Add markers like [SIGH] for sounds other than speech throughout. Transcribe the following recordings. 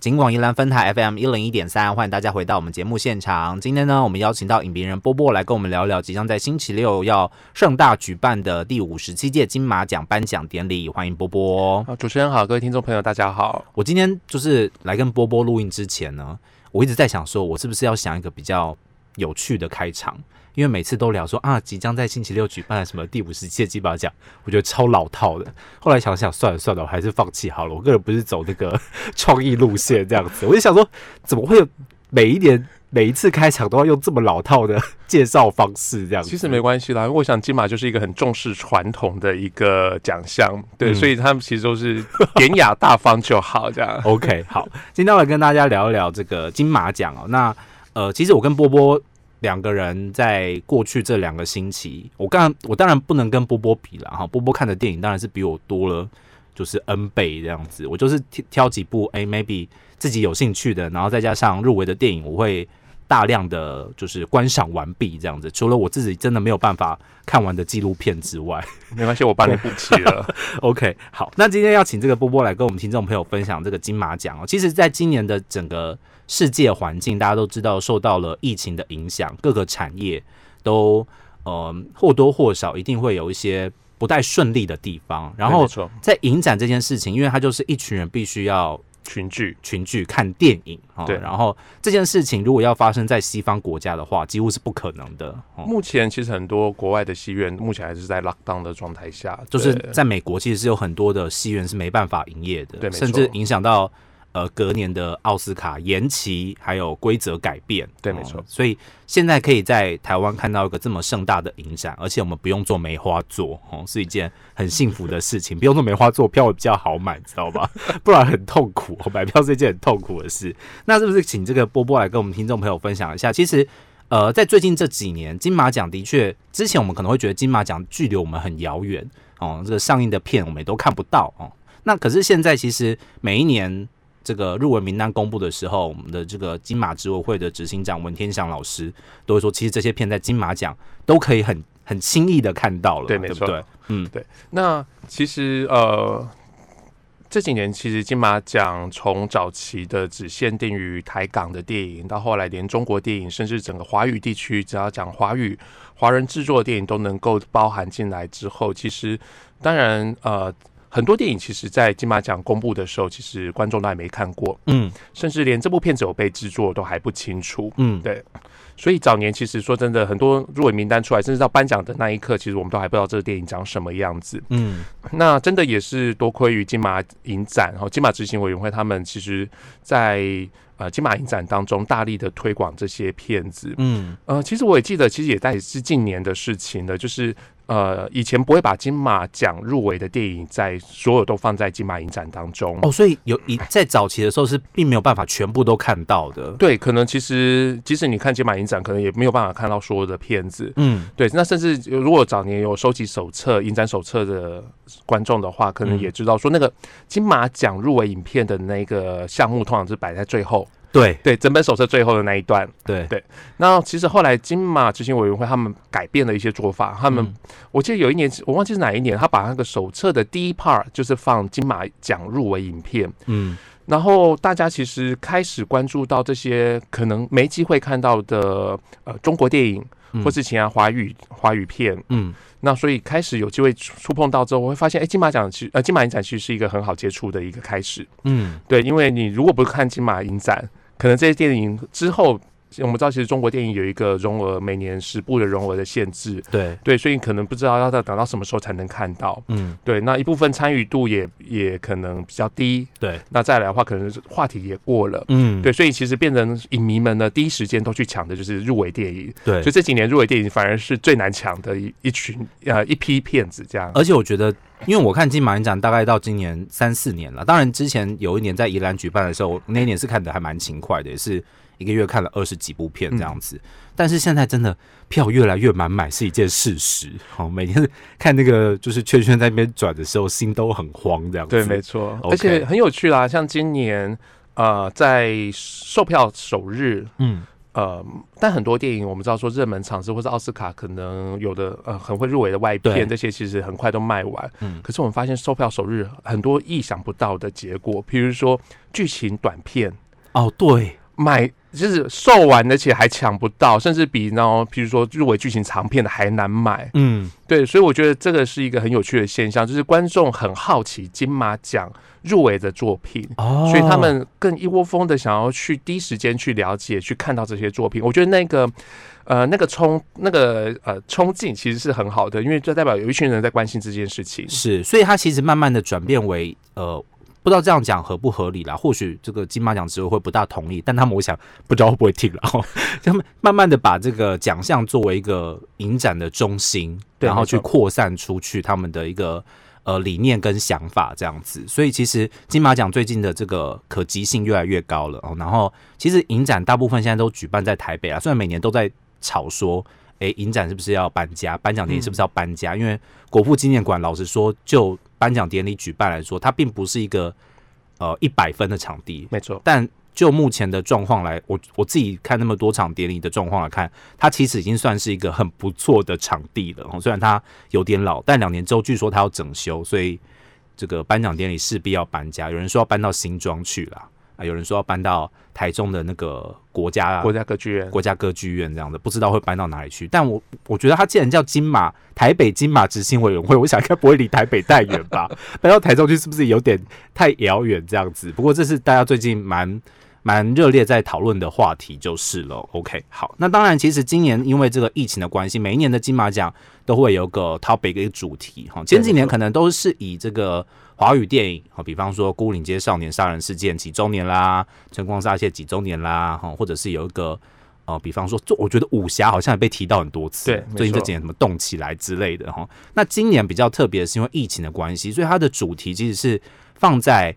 警广宜兰分台 FM 一零一点三，欢迎大家回到我们节目现场。今天呢，我们邀请到影评人波波来跟我们聊聊即将在星期六要盛大举办的第五十七届金马奖颁奖典礼。欢迎波波。主持人好，各位听众朋友大家好。我今天就是来跟波波录音之前呢，我一直在想说，我是不是要想一个比较有趣的开场。因为每次都聊说啊，即将在星期六举办什么第五十届金马奖，我觉得超老套的。后来想想，算了算了，我还是放弃好了。我个人不是走那个 [LAUGHS] 创意路线这样子，我就想说，怎么会有每一年每一次开场都要用这么老套的 [LAUGHS] 介绍方式这样子？其实没关系啦，因为我想金马就是一个很重视传统的一个奖项，对，嗯、所以他们其实都是典雅大方就好这样。[LAUGHS] OK，好，今天要来跟大家聊一聊这个金马奖哦。那呃，其实我跟波波。两个人在过去这两个星期，我刚我当然不能跟波波比了哈，波波看的电影当然是比我多了，就是 N 倍这样子。我就是挑挑几部哎，maybe 自己有兴趣的，然后再加上入围的电影，我会大量的就是观赏完毕这样子。除了我自己真的没有办法看完的纪录片之外，[LAUGHS] 没关系，我帮你补齐了。[LAUGHS] OK，好，那今天要请这个波波来跟我们听众朋友分享这个金马奖哦。其实，在今年的整个世界环境，大家都知道受到了疫情的影响，各个产业都呃或多或少一定会有一些不太顺利的地方。然后在影展这件事情，因为它就是一群人必须要群聚群聚看电影啊。对，然后这件事情如果要发生在西方国家的话，几乎是不可能的。目前其实很多国外的戏院目前还是在 lockdown 的状态下，就是在美国其实是有很多的戏院是没办法营业的，对，甚至影响到。呃，隔年的奥斯卡延期，还有规则改变，对，没错、嗯。所以现在可以在台湾看到一个这么盛大的影展，而且我们不用做梅花座，哦、嗯，是一件很幸福的事情。不用做梅花座，票会比较好买，知道吧？[LAUGHS] 不然很痛苦，买票是一件很痛苦的事。那是不是请这个波波来跟我们听众朋友分享一下？其实，呃，在最近这几年，金马奖的确，之前我们可能会觉得金马奖距离我们很遥远，哦、嗯，这个上映的片我们也都看不到，哦、嗯。那可是现在，其实每一年。这个入围名单公布的时候，我们的这个金马执委会的执行长文天祥老师都会说，其实这些片在金马奖都可以很很轻易的看到了，对，没错，对，嗯，对。那其实呃，这几年其实金马奖从早期的只限定于台港的电影，到后来连中国电影，甚至整个华语地区，只要讲华语、华人制作的电影都能够包含进来之后，其实当然呃。很多电影其实，在金马奖公布的时候，其实观众都还没看过，嗯，甚至连这部片子有被制作都还不清楚，嗯，对。所以早年其实说真的，很多入围名单出来，甚至到颁奖的那一刻，其实我们都还不知道这个电影长什么样子，嗯。那真的也是多亏于金马影展，然后金马执行委员会他们其实，在呃金马影展当中大力的推广这些片子，嗯，呃，其实我也记得，其实也在是近年的事情了，就是。呃，以前不会把金马奖入围的电影在所有都放在金马影展当中哦，所以有一在早期的时候是并没有办法全部都看到的。对，可能其实即使你看金马影展，可能也没有办法看到所有的片子。嗯，对，那甚至如果早年有收集手册、影展手册的观众的话，可能也知道说那个金马奖入围影片的那个项目，通常是摆在最后。对。对，整本手册最后的那一段，对。对。那其实后来金马执行委员会他们改变了一些做法，他们、嗯、我记得有一年我忘记是哪一年，他把那个手册的第一 part 就是放金马奖入围影片，嗯，然后大家其实开始关注到这些可能没机会看到的呃中国电影。或是其他华语华语片，嗯，那所以开始有机会触碰到之后，我会发现，哎、欸，金马奖其实呃金马影展其实是一个很好接触的一个开始，嗯，对，因为你如果不看金马影展，可能这些电影之后。我们知道，其实中国电影有一个容额，每年十部的容额的限制。对对，所以你可能不知道要到等到什么时候才能看到。嗯，对。那一部分参与度也也可能比较低。对。那再来的话，可能是话题也过了。嗯，对。所以其实变成影迷们呢，第一时间都去抢的就是入围电影。对。所以这几年入围电影反而是最难抢的一一群呃一批片子这样。而且我觉得，因为我看金马影展大概到今年三四年了，当然之前有一年在宜兰举办的时候，那一年是看的还蛮勤快的，也是。一个月看了二十几部片这样子，嗯、但是现在真的票越来越满买是一件事实。好，每天看那个就是圈圈在那边转的时候，心都很慌这样子。对，没错而且很有趣啦。像今年呃，在售票首日，嗯，呃，但很多电影我们知道说热门场次或者奥斯卡可能有的呃很会入围的外片，这些其实很快都卖完。嗯，可是我们发现售票首日很多意想不到的结果，譬如说剧情短片哦，对，买就是售完而且还抢不到，甚至比那种譬如说入围剧情长片的还难买。嗯，对，所以我觉得这个是一个很有趣的现象，就是观众很好奇金马奖。入围的作品，所以他们更一窝蜂的想要去第一时间去了解、去看到这些作品。我觉得那个呃那个冲那个呃冲劲其实是很好的，因为这代表有一群人在关心这件事情。是，所以它其实慢慢的转变为呃不知道这样讲合不合理啦。或许这个金马奖执委会不大同意，但他们我想不知道会不会听，然 [LAUGHS] 后他们慢慢的把这个奖项作为一个影展的中心，然后去扩散出去他们的一个。呃，理念跟想法这样子，所以其实金马奖最近的这个可及性越来越高了哦。然后，其实影展大部分现在都举办在台北啊，虽然每年都在吵说，哎，影展是不是要搬家？颁奖典礼是不是要搬家？嗯、因为国父纪念馆老实说，就颁奖典礼举办来说，它并不是一个呃一百分的场地，没错，但。就目前的状况来，我我自己看那么多场典礼的状况来看，它其实已经算是一个很不错的场地了。虽然它有点老，但两年之后据说它要整修，所以这个颁奖典礼势必要搬家。有人说要搬到新庄去了啊，有人说要搬到台中的那个国家国家歌剧院，国家歌剧院这样的，不知道会搬到哪里去。但我我觉得它既然叫金马台北金马执行委员会，我想应该不会离台北太远吧？[LAUGHS] 搬到台中去是不是有点太遥远这样子？不过这是大家最近蛮。蛮热烈在讨论的话题就是了。OK，好，那当然，其实今年因为这个疫情的关系，每一年的金马奖都会有个 topic 一个主题哈。前几年可能都是以这个华语电影，比方说《孤岭街少年杀人事件》几周年啦，《晨光乍泄》几周年啦，哈，或者是有一个呃，比方说，就我觉得武侠好像也被提到很多次，对，最近这几年什么动起来之类的哈。那今年比较特别的是因为疫情的关系，所以它的主题其实是放在。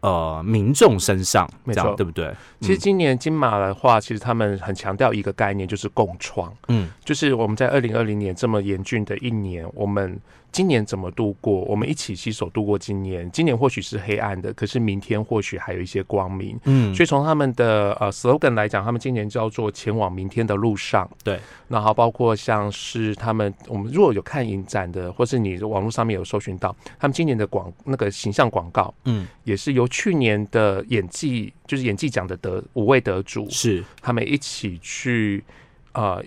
呃，民众身上，没错，对不对？其实今年金马的话，其实他们很强调一个概念，就是共创。嗯，就是我们在二零二零年这么严峻的一年，我们。今年怎么度过？我们一起携手度过今年。今年或许是黑暗的，可是明天或许还有一些光明。嗯，所以从他们的呃 slogan 来讲，他们今年叫做“前往明天的路上”。对，然后包括像是他们，我们如果有看影展的，或是你网络上面有搜寻到他们今年的广那个形象广告，嗯，也是由去年的演技就是演技奖的得五位得主是他们一起去呃。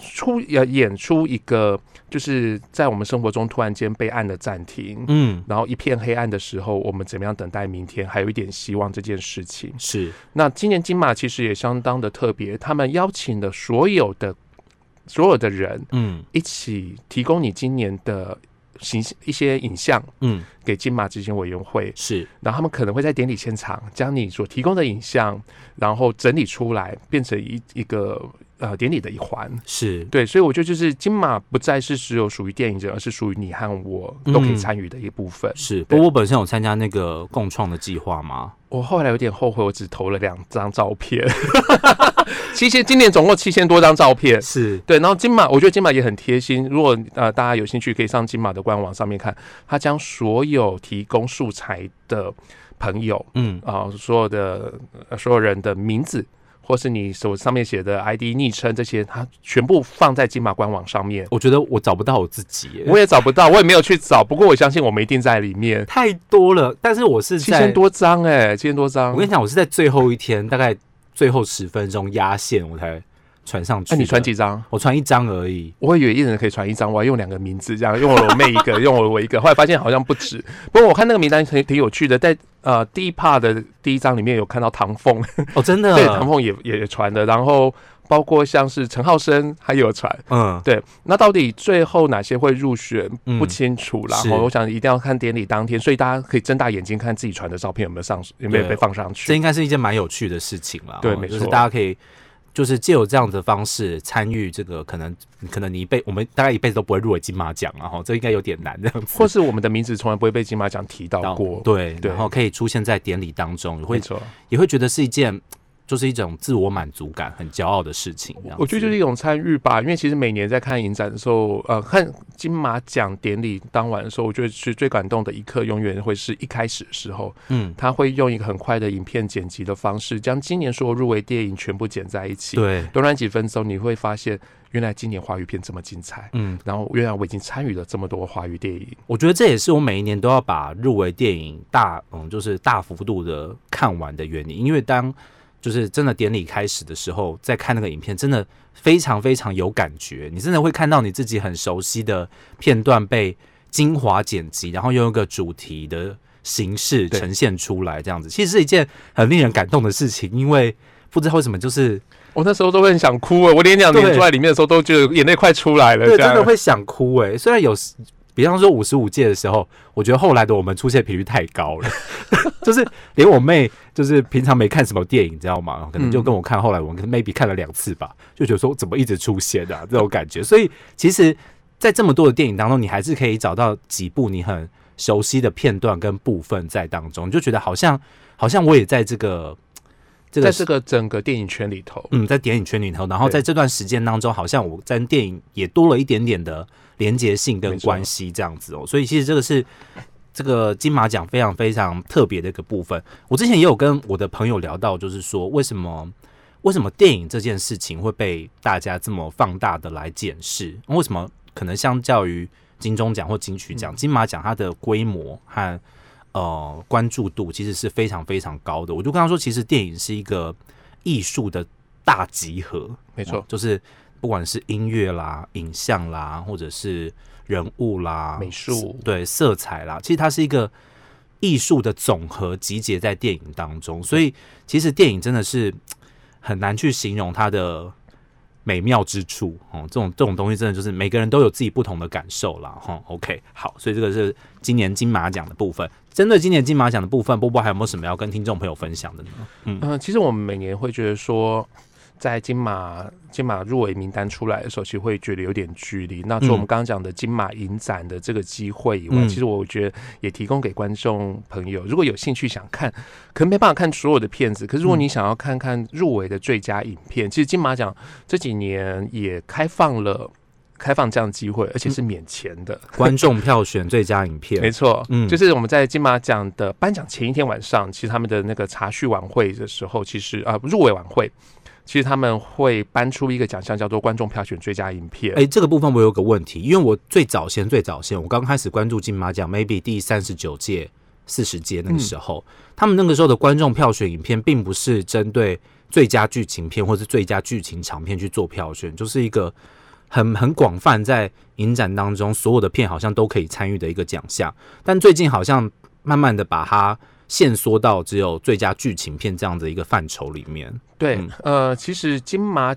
出要演出一个，就是在我们生活中突然间被按了暂停，嗯，然后一片黑暗的时候，我们怎么样等待明天，还有一点希望这件事情是。那今年金马其实也相当的特别，他们邀请了所有的所有的人，嗯，一起提供你今年的形一些影像，嗯，给金马执行委员会是，然后他们可能会在典礼现场将你所提供的影像，然后整理出来，变成一一个。呃，典礼的一环是对，所以我觉得就是金马不再是只有属于电影人，而是属于你和我都可以参与的一部分。嗯、是，不过我本身有参加那个共创的计划吗？我后来有点后悔，我只投了两张照片。[LAUGHS] 七千，今年总共七千多张照片，是对。然后金马，我觉得金马也很贴心。如果呃大家有兴趣，可以上金马的官网上面看，他将所有提供素材的朋友，嗯啊、呃，所有的所有人的名字。或是你手上面写的 ID 昵称这些，它全部放在金马官网上面。我觉得我找不到我自己，我也找不到，我也没有去找。不过我相信我们一定在里面。太多了，但是我是七千多张哎，七千多张。我跟你讲，我是在最后一天，大概最后十分钟压线，我才传上去。那、啊、你传几张？我传一张而已。我以为一人可以传一张，我还用两个名字这样，用我妹一个，[LAUGHS] 用我我一个。后来发现好像不止。不过我看那个名单挺挺有趣的，在。呃，第一 part 的第一章里面有看到唐凤哦，真的，[LAUGHS] 对，唐凤也也传的，然后包括像是陈浩生，还有传，嗯，对，那到底最后哪些会入选不清楚，然后我想一定要看典礼当天，所以大家可以睁大眼睛看自己传的照片有没有上，有没有被放上去，这应该是一件蛮有趣的事情了，对，没错，就是大家可以。就是借由这样的方式参与这个，可能可能你一辈我们大概一辈子都不会入围金马奖啊，哈，这应该有点难这样子。或是我们的名字从来不会被金马奖提到过，对，对，然后可以出现在典礼当中，也会也会觉得是一件就是一种自我满足感，很骄傲的事情。我觉得就是一种参与吧，因为其实每年在看影展的时候，呃，看金马奖典礼当晚的时候，我觉得是最感动的一刻，永远会是一开始的时候。嗯，他会用一个很快的影片剪辑的方式，将今年所有入围电影全部剪在一起。对，短短几分钟，你会发现原来今年华语片这么精彩。嗯，然后原来我已经参与了这么多华语电影。我觉得这也是我每一年都要把入围电影大，嗯，就是大幅度的看完的原因，因为当。就是真的典礼开始的时候，在看那个影片，真的非常非常有感觉。你真的会看到你自己很熟悉的片段被精华剪辑，然后用一个主题的形式呈现出来，这样子其实是一件很令人感动的事情。因为不知道为什么，就是我那时候都会很想哭啊！我连两年坐在里面的时候，都觉得眼泪快出来了。对，真的会想哭哎！虽然有时。比方说五十五届的时候，我觉得后来的我们出现频率太高了，[LAUGHS] 就是连我妹就是平常没看什么电影，你知道吗？可能就跟我看，后来我们 maybe 看了两次吧，就觉得说怎么一直出现啊这种感觉。所以其实，在这么多的电影当中，你还是可以找到几部你很熟悉的片段跟部分在当中，你就觉得好像好像我也在这个。这个、在这个整个电影圈里头，嗯，在电影圈里头，然后在这段时间当中，好像我在电影也多了一点点的连结性跟关系这样子哦，所以其实这个是这个金马奖非常非常特别的一个部分。我之前也有跟我的朋友聊到，就是说为什么为什么电影这件事情会被大家这么放大的来检视？为什么可能相较于金钟奖或金曲奖，金马奖它的规模和呃，关注度其实是非常非常高的。我就跟他说，其实电影是一个艺术的大集合，没错，就是不管是音乐啦、影像啦，或者是人物啦、美术，对，色彩啦，其实它是一个艺术的总和集结在电影当中。所以，其实电影真的是很难去形容它的。美妙之处哦，这种这种东西真的就是每个人都有自己不同的感受啦。哈。OK，好，所以这个是今年金马奖的部分。针对今年金马奖的部分，波波还有没有什么要跟听众朋友分享的呢？嗯，其实我们每年会觉得说。在金马金马入围名单出来的时候，其实会觉得有点距离。那除了我们刚刚讲的金马影展的这个机会以外，嗯、其实我觉得也提供给观众朋友，如果有兴趣想看，可能没办法看所有的片子。可是如果你想要看看入围的最佳影片，嗯、其实金马奖这几年也开放了开放这样的机会，而且是免钱的，嗯、观众票选最佳影片。[LAUGHS] 没错，嗯，就是我们在金马奖的颁奖前一天晚上，其实他们的那个茶叙晚会的时候，其实啊入围晚会。其实他们会颁出一个奖项，叫做观众票选最佳影片。哎，这个部分我有个问题，因为我最早先、最早先，我刚开始关注金马奖，maybe 第三十九届、四十届那个时候，嗯、他们那个时候的观众票选影片，并不是针对最佳剧情片或是最佳剧情长片去做票选，就是一个很很广泛，在影展当中所有的片好像都可以参与的一个奖项。但最近好像慢慢的把它。限缩到只有最佳剧情片这样的一个范畴里面。对，嗯、呃，其实金马，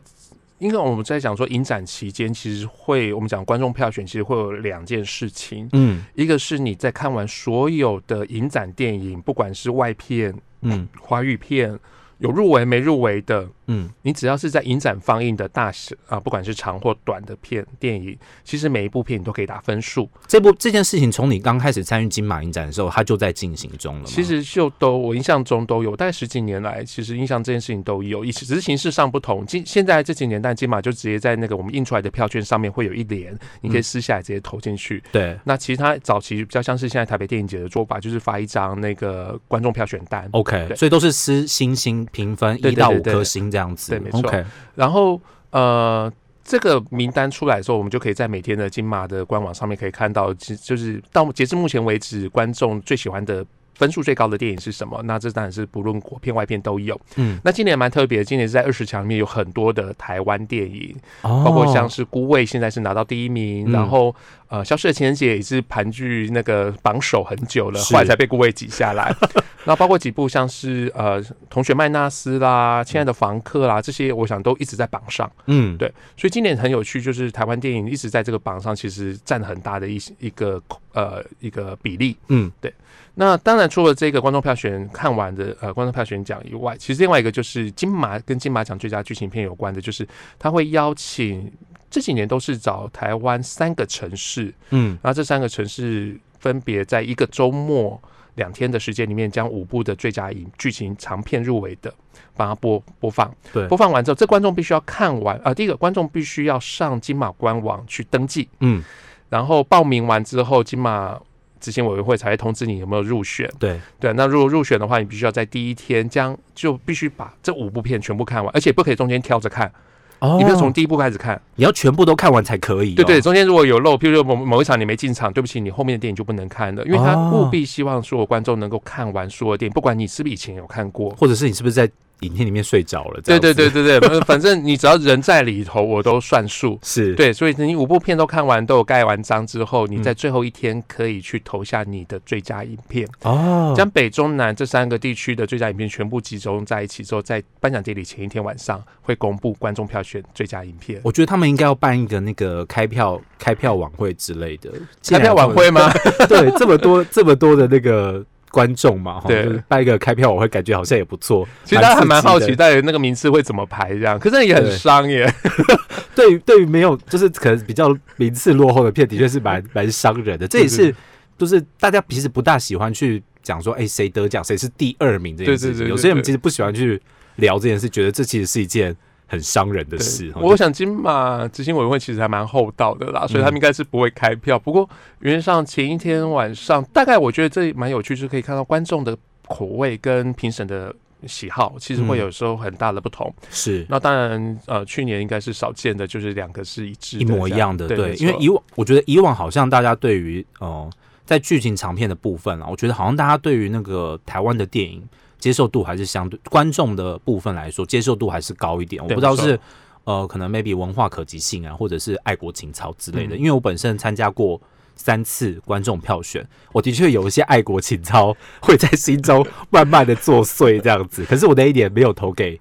因为我们在讲说影展期间，其实会我们讲观众票选，其实会有两件事情。嗯，一个是你在看完所有的影展电影，不管是外片，嗯，华语片。有入围没入围的，嗯，你只要是在影展放映的大小啊，不管是长或短的片电影，其实每一部片你都可以打分数。这部这件事情从你刚开始参与金马影展的时候，它就在进行中了。其实就都我印象中都有，但十几年来，其实印象这件事情都有，只是形式上不同。今现在这几年，但金马就直接在那个我们印出来的票券上面会有一联，你可以撕下来直接投进去。嗯、对，那其实它早期比较像是现在台北电影节的做法，就是发一张那个观众票选单。OK，对所以都是撕星星。评分一到五颗星这样子，对，对，对，对，没错。然后呃，这个名单出来的时候，我们就可以在每天的金马的官网上面可以看到，就是到截至目前为止，观众最喜欢的。分数最高的电影是什么？那这当然是不论国片外片都有。嗯，那今年蛮特别，今年是在二十强里面有很多的台湾电影，哦、包括像是《孤味》现在是拿到第一名，嗯、然后呃，《消失的情人节》也是盘踞那个榜首很久了，后来才被《孤味》挤下来。[LAUGHS] 那包括几部像是呃《同学麦纳斯》啦，《亲爱的房客》啦，这些我想都一直在榜上。嗯，对，所以今年很有趣，就是台湾电影一直在这个榜上，其实占很大的一一个呃一个比例。嗯，对。那当然，除了这个观众票选看完的呃观众票选奖以外，其实另外一个就是金马跟金马奖最佳剧情片有关的，就是他会邀请这几年都是找台湾三个城市，嗯，然后这三个城市分别在一个周末两天的时间里面，将五部的最佳影剧情长片入围的，把它播播放。对，播放完之后，这观众必须要看完啊、呃。第一个，观众必须要上金马官网去登记，嗯，然后报名完之后，金马执行委员会才会通知你有没有入选。对对，那如果入选的话，你必须要在第一天将就必须把这五部片全部看完，而且不可以中间挑着看。哦，你不要从第一部开始看，你要全部都看完才可以、哦。对对，中间如果有漏，譬如说某某一场你没进场，对不起，你后面的电影就不能看了，因为他务必希望所有观众能够看完所有电影，不管你是不是以前有看过，或者是你是不是在。影片里面睡着了，对对对对对，[LAUGHS] 反正你只要人在里头，我都算数。是对，所以你五部片都看完，都有盖完章之后，你在最后一天可以去投下你的最佳影片哦。将北中南这三个地区的最佳影片全部集中在一起之后，在颁奖典礼前一天晚上会公布观众票选最佳影片。我觉得他们应该要办一个那个开票开票晚会之类的，开票晚会吗？[LAUGHS] 对，这么多这么多的那个。观众嘛，对，就是办一个开票，我会感觉好像也不错。其实大家还蛮好奇，到底那个名次会怎么排这样？可是也很伤耶。[LAUGHS] 对于对于没有，就是可能比较名次落后的片，的确是蛮 [LAUGHS] 蛮伤人的。这也是，就是大家其实不大喜欢去讲说，哎，谁得奖，谁是第二名这件事情。有些人其实不喜欢去聊这件事，觉得这其实是一件。很伤人的事。我想金马执行委员会其实还蛮厚道的啦，所以他们应该是不会开票。不过原则上前一天晚上，大概我觉得这蛮有趣，就是可以看到观众的口味跟评审的喜好，其实会有时候很大的不同。是，那当然，呃，去年应该是少见的，就是两个是一致、一模一样的。对，因为以往我觉得以往好像大家对于哦，在剧情长片的部分啊，我觉得好像大家对于那个台湾的电影。接受度还是相对观众的部分来说，接受度还是高一点。我不知道是呃，可能 maybe 文化可及性啊，或者是爱国情操之类的。因为我本身参加过三次观众票选，我的确有一些爱国情操会在心中慢慢的作祟这样子。[LAUGHS] 可是我那一点没有投给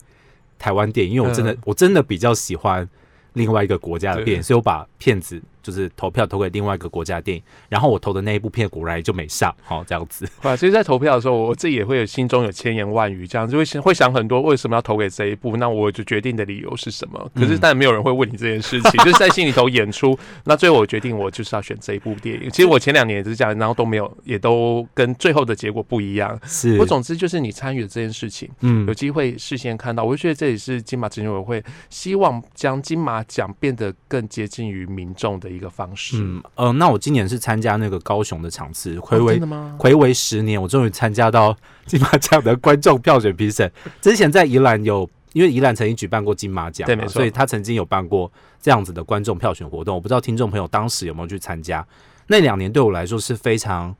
台湾电影，因为我真的我真的比较喜欢另外一个国家的电影，所以我把片子。就是投票投给另外一个国家的电影，然后我投的那一部片果然就没上，好这样子。[LAUGHS] 哇，其实，在投票的时候，我自己也会有心中有千言万语，这样就会想会想很多，为什么要投给这一部？那我就决定的理由是什么？可是，但没有人会问你这件事情，嗯、[LAUGHS] 就是在心里头演出。那最后我决定，我就是要选这一部电影。其实我前两年也是这样，然后都没有，也都跟最后的结果不一样。是，我总之就是你参与的这件事情，嗯，有机会事先看到，我就觉得这也是金马执行委员会希望将金马奖变得更接近于民众的一个方式。嗯。呃，那我今年是参加那个高雄的场次，睽违、哦、睽违十年，我终于参加到金马奖的观众票选评审。[LAUGHS] 之前在宜兰有，因为宜兰曾经举办过金马奖，对，没错，所以他曾经有办过这样子的观众票选活动。我不知道听众朋友当时有没有去参加？那两年对我来说是非常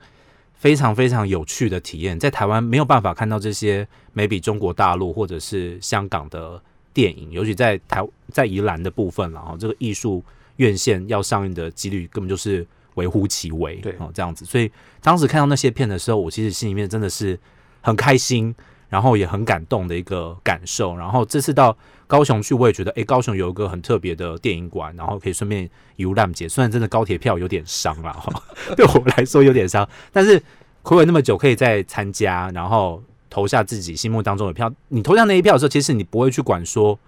非常非常有趣的体验，在台湾没有办法看到这些 maybe 中国大陆或者是香港的电影，尤其在台在宜兰的部分，然后这个艺术。院线要上映的几率根本就是微乎其微，对哦，这样子。所以当时看到那些片的时候，我其实心里面真的是很开心，然后也很感动的一个感受。然后这次到高雄去，我也觉得，诶，高雄有一个很特别的电影馆，然后可以顺便游览街。虽然真的高铁票有点伤了哈，[LAUGHS] 对我来说有点伤，但是睽违那么久，可以再参加，然后投下自己心目当中的票。你投下那一票的时候，其实你不会去管说。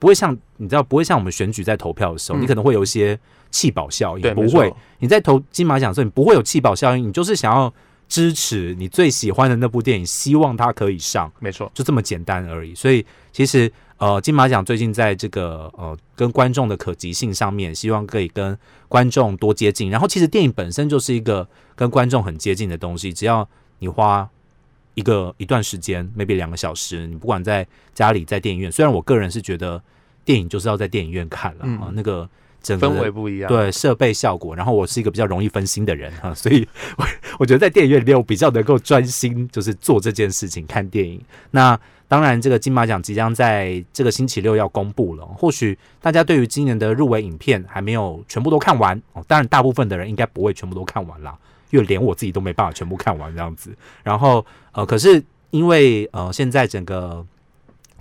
不会像你知道，不会像我们选举在投票的时候，嗯、你可能会有一些弃保效应。不会，你在投金马奖的时候，你不会有弃保效应，你就是想要支持你最喜欢的那部电影，希望它可以上。没错，就这么简单而已。所以其实呃，金马奖最近在这个呃跟观众的可及性上面，希望可以跟观众多接近。然后其实电影本身就是一个跟观众很接近的东西，只要你花。一个一段时间，maybe 两个小时，你不管在家里，在电影院。虽然我个人是觉得电影就是要在电影院看了啊，嗯、那个整个氛围不一样，对设备效果。然后我是一个比较容易分心的人哈，所以我我觉得在电影院里面，我比较能够专心，就是做这件事情，看电影。那当然，这个金马奖即将在这个星期六要公布了。或许大家对于今年的入围影片还没有全部都看完哦，当然大部分的人应该不会全部都看完啦。因为连我自己都没办法全部看完这样子，然后呃，可是因为呃，现在整个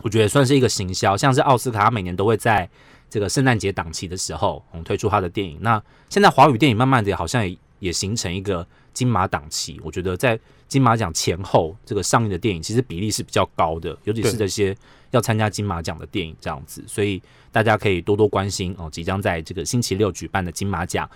我觉得算是一个行销，像是奥斯卡，他每年都会在这个圣诞节档期的时候，嗯，推出他的电影。那现在华语电影慢慢的好像也也形成一个金马档期，我觉得在金马奖前后这个上映的电影其实比例是比较高的，尤其是这些要参加金马奖的电影这样子，所以大家可以多多关心哦，即将在这个星期六举办的金马奖